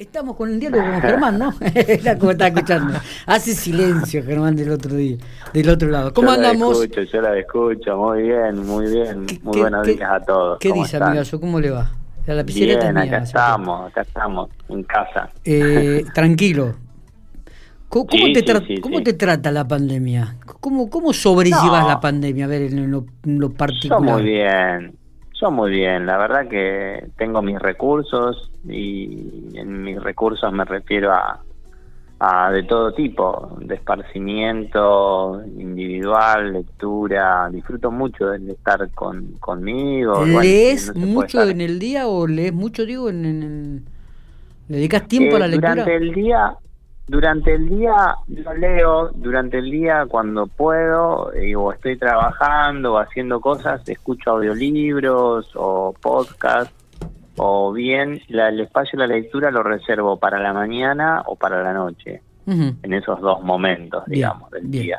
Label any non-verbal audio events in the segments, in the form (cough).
Estamos con el diálogo con Germán, ¿no? (laughs) Era como estaba escuchando. Hace silencio, Germán, del otro día, del otro lado. ¿Cómo yo andamos? La escucho, yo la escucho, muy bien, muy bien. ¿Qué- Muy buenos qué- días a todos. ¿Qué ¿Cómo dice, están? amigazo? ¿Cómo le va? La lapicera Bien, mía, acá estamos, acá estamos, en casa. Eh, (laughs) tranquilo. ¿Cómo, te tra- sí, cómo te trata la pandemia? ¿Cómo, cómo sobrellevas No. la pandemia? A ver, en lo, en lo Yo particular. muy bien, yo muy bien. La verdad que tengo mis recursos y en mis recursos me refiero a, a de todo tipo, de esparcimiento individual, lectura. Disfruto mucho de estar con, conmigo. Bueno, ¿Lees no mucho en el día o lees mucho, digo, en, en- en- ¿Le dedicas tiempo a Eh, la lectura? Durante el día, durante el día lo leo, durante el día cuando puedo, eh, o estoy trabajando o haciendo cosas, escucho audiolibros o podcast, o bien la- el espacio de la lectura lo reservo para la mañana o para la noche, en esos dos momentos, Bien, digamos, del bien. día.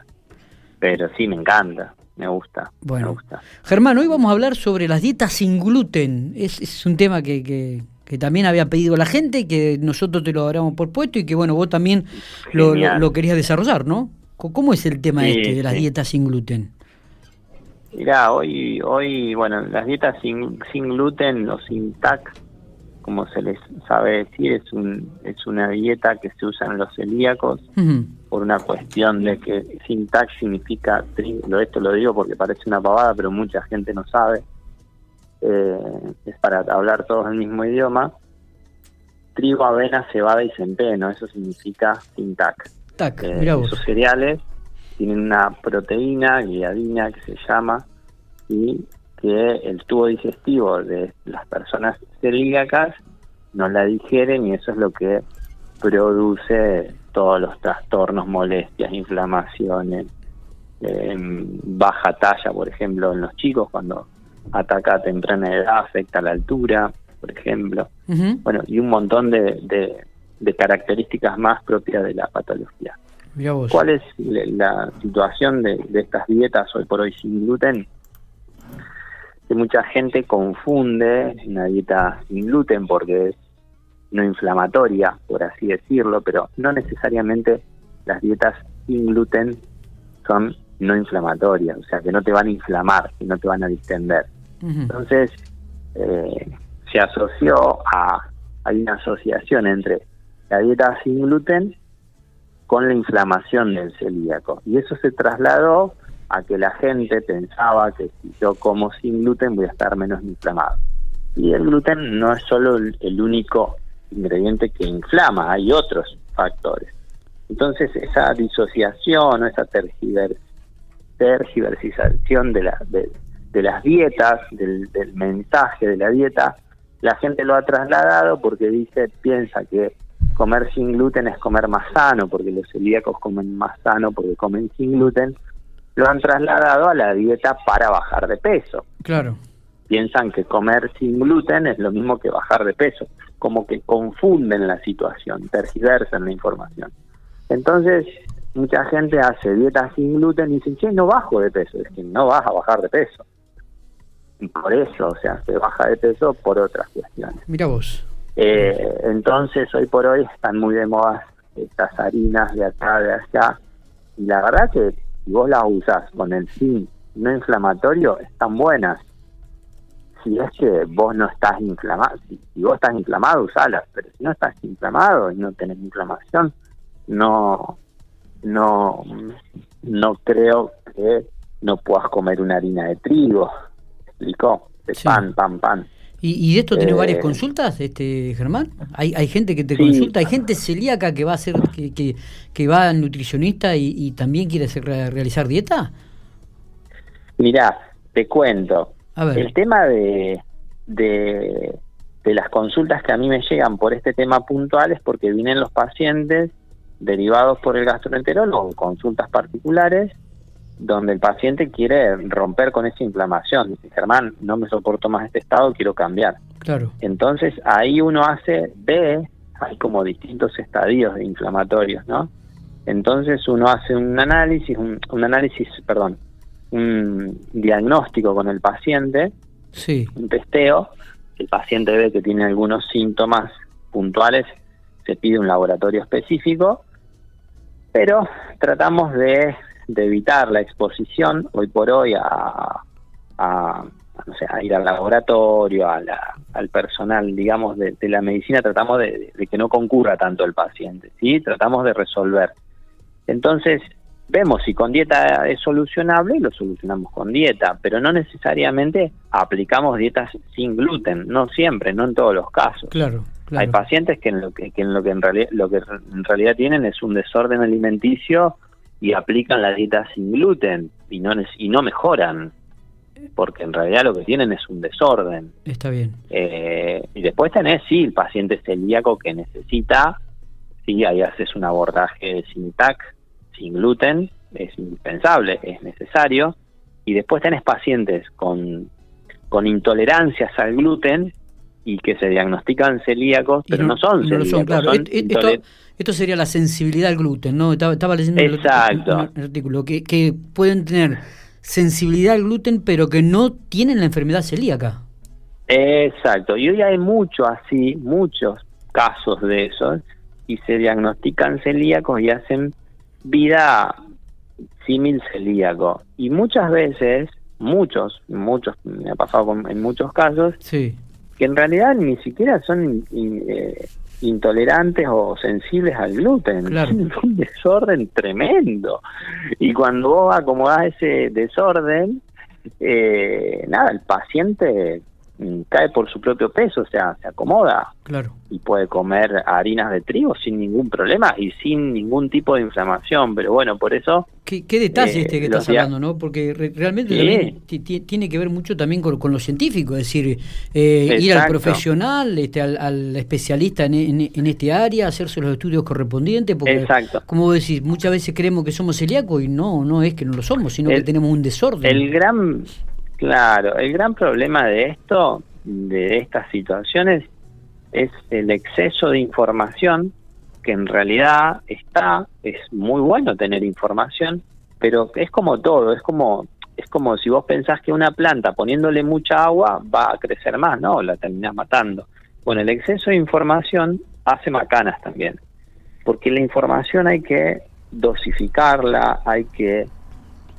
Pero sí, me encanta, me gusta, me Bueno. gusta. Germán, hoy vamos a hablar sobre las dietas sin gluten. Es, es un tema que, que- que también había pedido la gente, que nosotros te lo habríamos propuesto y que, bueno, vos también lo, lo- querías desarrollar, ¿no? ¿Cómo es el tema Sí, este de las sí. dietas sin gluten? Mirá, hoy, hoy, bueno, las dietas sin, sin gluten o sin TAC, como se les sabe decir, es, un, es una dieta que se usa en los celíacos por una cuestión de que sin TAC significa, trigo. esto lo digo porque parece una pavada, pero mucha gente no sabe, Eh, es para hablar todos el mismo idioma, trigo, avena, cebada y centeno, eso significa sin TAC. Eh, vos. esos cereales tienen una proteína, gliadina que se llama, y que el tubo digestivo de las personas celíacas no la digieren y eso es lo que produce todos los trastornos, molestias, inflamaciones, eh, baja talla, por ejemplo, en los chicos cuando ataca a temprana edad, afecta la altura, por ejemplo bueno, y un montón de, de- de características más propias de la patología. ¿Cuál es la situación de, de estas dietas hoy por hoy sin gluten? Que mucha gente confunde una dieta sin gluten porque es no inflamatoria, por así decirlo, pero no necesariamente las dietas sin gluten son no inflamatorias, o sea que no te van a inflamar y no te van a distender. Entonces, eh, se asoció a, hay una asociación entre la dieta sin gluten con la inflamación del celíaco. Y eso se trasladó a que la gente pensaba que si yo como sin gluten voy a estar menos inflamado. Y el gluten no es solo el, el único ingrediente que inflama, hay otros factores. Entonces, esa disociación o esa tergiver- tergiversización de, la, de, de las dietas, del, del mensaje de la dieta, la gente lo ha trasladado porque dice, piensa que comer sin gluten es comer más sano, porque los celíacos comen más sano porque comen sin gluten, lo han trasladado a la dieta para bajar de peso. Claro. Piensan que comer sin gluten es lo mismo que bajar de peso, como que confunden la situación, tergiversan la información. Entonces, mucha gente hace dieta sin gluten y dicen, che, no bajo de peso, es que no vas a bajar de peso. Y por eso, o sea, se baja de peso por otras cuestiones. Mirá vos. Eh, entonces, hoy por hoy están muy de moda estas harinas de acá, de allá. Y la verdad que si vos las usás con el fin no inflamatorio, están buenas. Si es que vos no estás inflamado, si, si vos estás inflamado, usalas. Pero si no estás inflamado y no tenés inflamación, no, no, no creo que no puedas comer una harina de trigo. ¿Explicó? De Sí. pan, pan, pan. ¿Y, y de esto tenés Eh, varias consultas, este Germán? ¿Hay, hay gente que te Sí. consulta? ¿Hay gente celíaca que va a hacer, que, que, que va al nutricionista y, y también quiere hacer, realizar dieta? Mirá, te cuento. A ver. El tema de, de, de las consultas que a mí me llegan por este tema puntual es porque vienen los pacientes derivados por el gastroenterólogo, consultas particulares, donde el paciente quiere romper con esa inflamación. Dice, Germán, no me soporto más este estado, quiero cambiar. Claro. Entonces ahí uno hace, ve, hay como distintos estadios de inflamatorios, ¿no? Entonces uno hace un análisis, un, un análisis, perdón, un diagnóstico con el paciente, Sí. un testeo, el paciente ve que tiene algunos síntomas puntuales se pide un laboratorio específico, pero tratamos de, evitar la exposición hoy por hoy a, a, no sé, a ir al laboratorio, a al personal, digamos, de, la medicina, tratamos de, de, que no concurra tanto el paciente, ¿sí? Tratamos de resolver. Entonces, vemos si con dieta es solucionable lo solucionamos con dieta, pero no necesariamente aplicamos dietas sin gluten, no siempre, no en todos los casos. Claro. Hay pacientes que en lo que, en lo que en realidad lo que en realidad tienen es un desorden alimenticio y aplican la dieta sin gluten y no y no mejoran porque en realidad lo que tienen es un desorden. Está bien. Eh, y después tenés, sí, el paciente celíaco que necesita, sí, ahí haces un abordaje sin TAC, sin gluten, es indispensable, es necesario. Y después tenés pacientes con, con intolerancias al gluten y que se diagnostican celíacos, pero no, son celíacos. esto, sería la sensibilidad al gluten, ¿no? Estaba, leyendo Exacto. El, artículo, que, que pueden tener sensibilidad al gluten, pero que no tienen la enfermedad celíaca. Exacto, y hoy hay mucho así, muchos casos de esos, y se diagnostican celíacos y hacen vida símil celíaco. Y muchas veces, muchos, muchos, me ha pasado en muchos casos, sí. Que en realidad ni siquiera son eh, intolerantes o sensibles al gluten. Claro. Es un (laughs) desorden tremendo. Y cuando vos acomodás ese desorden, eh, nada, el paciente cae por su propio peso, o sea, se acomoda. Claro. Y puede comer harinas de trigo sin ningún problema y sin ningún tipo de inflamación. Pero bueno, por eso. Qué, detalle eh, este que estás hablando, ¿no? Porque realmente tiene que ver mucho también con, lo científico, es decir, eh, ir al profesional, este, al, especialista en, este área, hacerse los estudios correspondientes. Porque, Exacto. Como decís, muchas veces creemos que somos celíacos y no, no es que no lo somos, sino que tenemos un desorden. El gran Claro, el gran problema de esto, de estas situaciones, es el exceso de información que en realidad está, es muy bueno tener información, pero es como todo, es como es como si vos pensás que una planta poniéndole mucha agua va a crecer más, no, la terminás matando. Bueno, el exceso de información hace macanas también, porque la información hay que dosificarla, hay que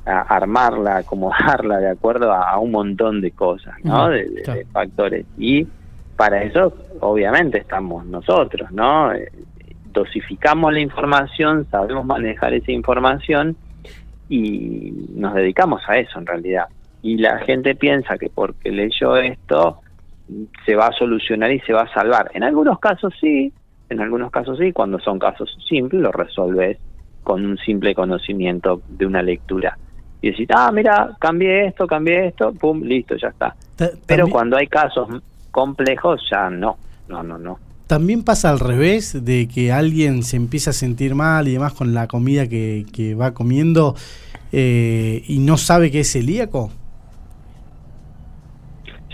armarla, acomodarla de acuerdo a, un montón de cosas, ¿no? de, factores. Y para eso, obviamente, estamos nosotros, ¿no? Eh, dosificamos la información, sabemos manejar esa información y nos dedicamos a eso en realidad. Y la gente piensa que porque leyó esto se va a solucionar y se va a salvar. En algunos casos sí, en algunos casos sí, cuando son casos simples lo resolves con un simple conocimiento de una lectura y decís, ah, mira, cambié esto, cambié esto, pum, listo, ya está. Pero cuando hay casos complejos, ya no, no, no, no. También pasa al revés, de que alguien se empieza a sentir mal y demás con la comida que, va comiendo eh, y no sabe que es celíaco.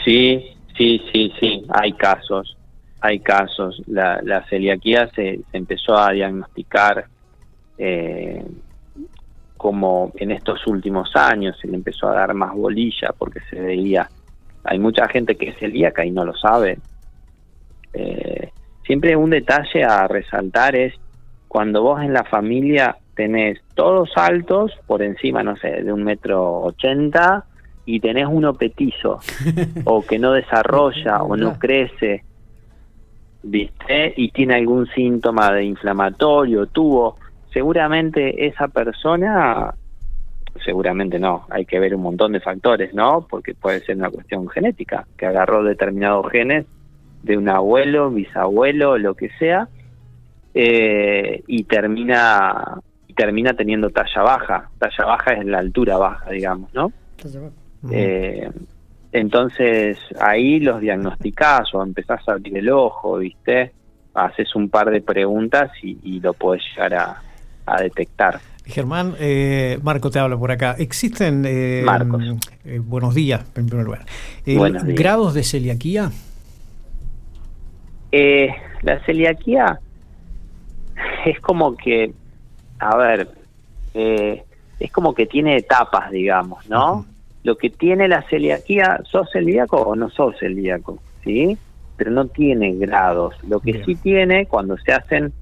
Sí, sí, sí, sí, hay casos, hay casos. La, la celiaquía se, se empezó a diagnosticar eh, como en estos últimos años se le empezó a dar más bolilla porque se veía, hay mucha gente que es celíaca y no lo sabe. Eh, siempre un detalle a resaltar es cuando vos en la familia tenés todos altos, por encima, no sé, de un metro ochenta, y tenés uno petizo, (laughs) o que no desarrolla, o no crece, ¿viste? Y tiene algún síntoma de inflamatorio, tuvo seguramente esa persona, seguramente no, hay que ver un montón de factores, ¿no? Porque puede ser una cuestión genética, que agarró determinados genes de un abuelo, bisabuelo, lo que sea, eh, y termina termina teniendo talla baja. Talla baja es la altura baja, digamos, ¿no? Eh, entonces ahí los diagnosticás o empezás a abrir el ojo, ¿viste? Haces un par de preguntas y, y lo podés llegar a, a detectar. Germán, eh, Marco te habla por acá. ¿Existen, eh, eh, buenos días, en primer lugar, grados de celiaquía? la celiaquía es como que, a ver, es como que tiene etapas, digamos, ¿no? Lo que tiene la celiaquía, ¿sos celíaco o no sos celíaco? ¿Sí? pero no tiene grados. Lo que sí tiene cuando se hacen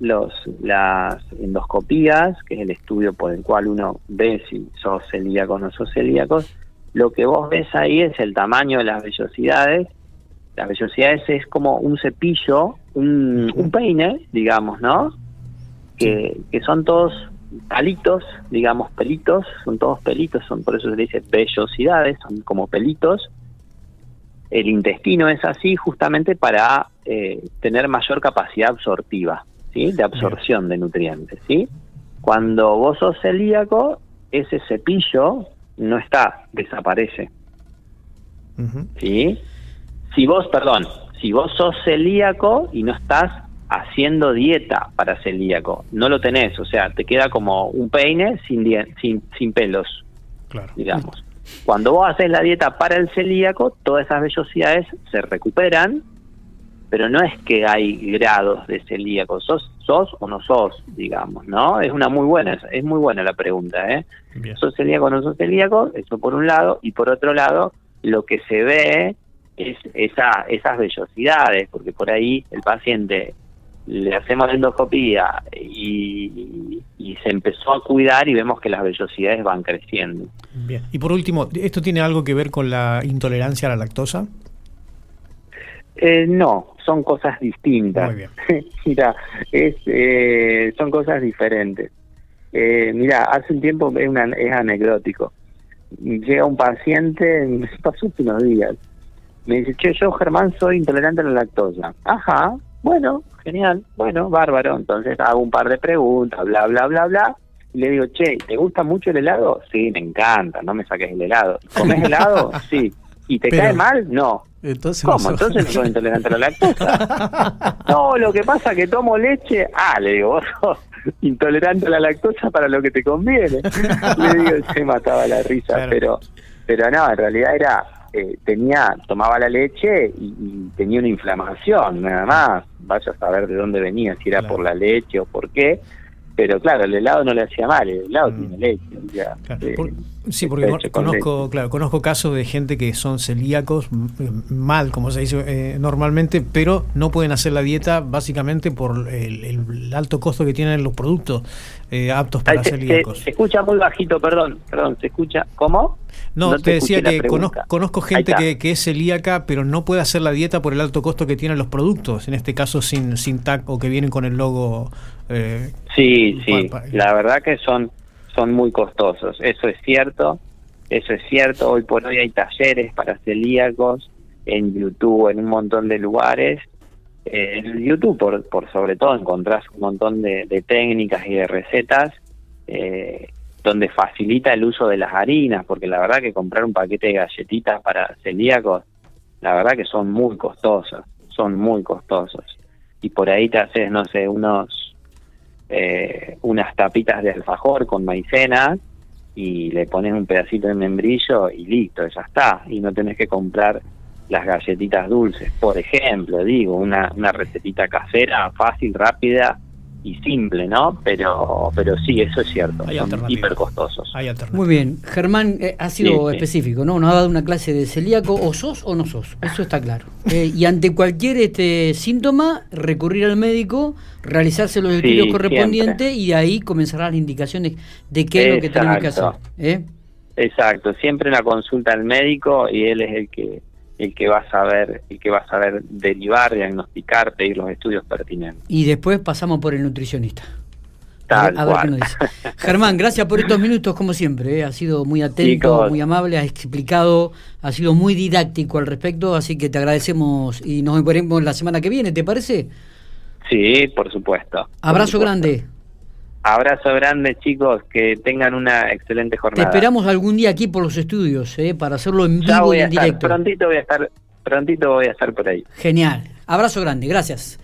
los las endoscopías, que es el estudio por el cual uno ve si sos celíaco o no sos celíaco, lo que vos ves ahí es el tamaño de las vellosidades. Las vellosidades es como un cepillo, un, un peine, digamos, ¿no? Que, que son todos palitos, digamos pelitos, son todos pelitos, son por eso se le dice vellosidades, son como pelitos. El intestino es así justamente para eh, tener mayor capacidad absortiva, ¿sí? De absorción de nutrientes, ¿sí? Cuando vos sos celíaco, ese cepillo no está, desaparece. ¿Sí? Si vos, perdón, si vos sos celíaco y no estás haciendo dieta para celíaco, no lo tenés, o sea, te queda como un peine sin, sin, sin pelos, claro. digamos. Cuando vos haces la dieta para el celíaco, todas esas vellosidades se recuperan, pero no es que hay grados de celíaco, sos, sos o no sos, digamos, ¿no? Es una muy buena, es muy buena la pregunta, ¿eh? ¿Sos celíaco o no sos celíaco? Eso por un lado, y por otro lado, lo que se ve es esa, esas vellosidades, porque por ahí el paciente le hacemos endoscopía y, se empezó a cuidar y vemos que las vellosidades van creciendo. Bien. Y por último, ¿esto tiene algo que ver con la intolerancia a la lactosa? Eh, no, son cosas distintas. Muy bien. (laughs) mira, es, eh, son cosas diferentes. Eh, mira, hace un tiempo es, una, es anecdótico. Llega un paciente, me (laughs) pasó unos días, me dice, che, yo Germán soy intolerante a la lactosa. Ajá, bueno, genial, bueno, bárbaro. Entonces hago un par de preguntas, bla, bla, bla, bla. Y le digo, che, ¿te gusta mucho el helado? Sí, me encanta, no me saques el helado. (laughs) ¿Comes helado? Sí. ¿Y te cae mal? No. Entonces ¿Cómo? Entonces no soy intolerante a la lactosa. (laughs) no, lo que pasa es que tomo leche. Ah, le digo, vos sos intolerante a la lactosa para lo que te conviene. le digo, se mataba la risa, pero pero no, en realidad era eh, tenía, tomaba la leche y, tenía una inflamación, nada más. Vaya a saber de dónde venía, si era por la leche o por qué. Pero claro, el helado no le hacía mal, el helado mm. tiene leche. Ya, eh, Sí, porque conozco, claro, conozco casos de gente que son celíacos mal, como se dice eh, normalmente, pero no pueden hacer la dieta básicamente por el, alto costo que tienen los productos eh, aptos para celíacos. Se, escucha muy bajito, perdón, perdón, se escucha. ¿Cómo? No, te, decía que conozco, gente que, es celíaca, pero no puede hacer la dieta por el alto costo que tienen los productos, en este caso sin, sin TAC o que vienen con el logo. Eh, sí, sí, la verdad que son son muy costosos. Eso es cierto, eso es cierto. Hoy por hoy hay talleres para celíacos en YouTube, en un montón de lugares. Eh, en YouTube, por, por sobre todo, encontrás un montón de, técnicas y de recetas eh, donde facilita el uso de las harinas, porque la verdad que comprar un paquete de galletitas para celíacos, la verdad que son muy costosos, son muy costosos. Y por ahí te haces, no sé, unos eh, unas tapitas de alfajor con maicena y le pones un pedacito de membrillo y listo, ya está. Y no tenés que comprar las galletitas dulces, por ejemplo, digo, una, una recetita casera, fácil, rápida y simple, ¿no? Pero pero sí, eso es cierto, son hiper costosos. Muy bien, Germán eh, ha sido específico, ¿no? Nos ha dado una clase de celíaco, o sos o no sos, eso está claro. Eh, y ante cualquier este síntoma, recurrir al médico, realizarse los estudios correspondientes y ahí comenzarán las indicaciones de qué es lo que tenemos que hacer. ¿eh? Exacto, siempre una consulta al médico y él es el que el que va a saber, el que va a saber derivar, diagnosticar, pedir los estudios pertinentes. Y después pasamos por el nutricionista. a, ver, qué nos dice. Germán, gracias por estos minutos, como siempre. ¿eh? Ha sido muy atento, muy amable, ha explicado, ha sido muy didáctico al respecto, así que te agradecemos y nos veremos la semana que viene, ¿te parece? Sí, por supuesto. Abrazo grande. Abrazo grande, chicos, que tengan una excelente jornada. Te esperamos algún día aquí por los estudios, ¿eh? para hacerlo en vivo y en directo. Prontito voy a estar, prontito voy a estar por ahí. Genial. Abrazo grande, gracias.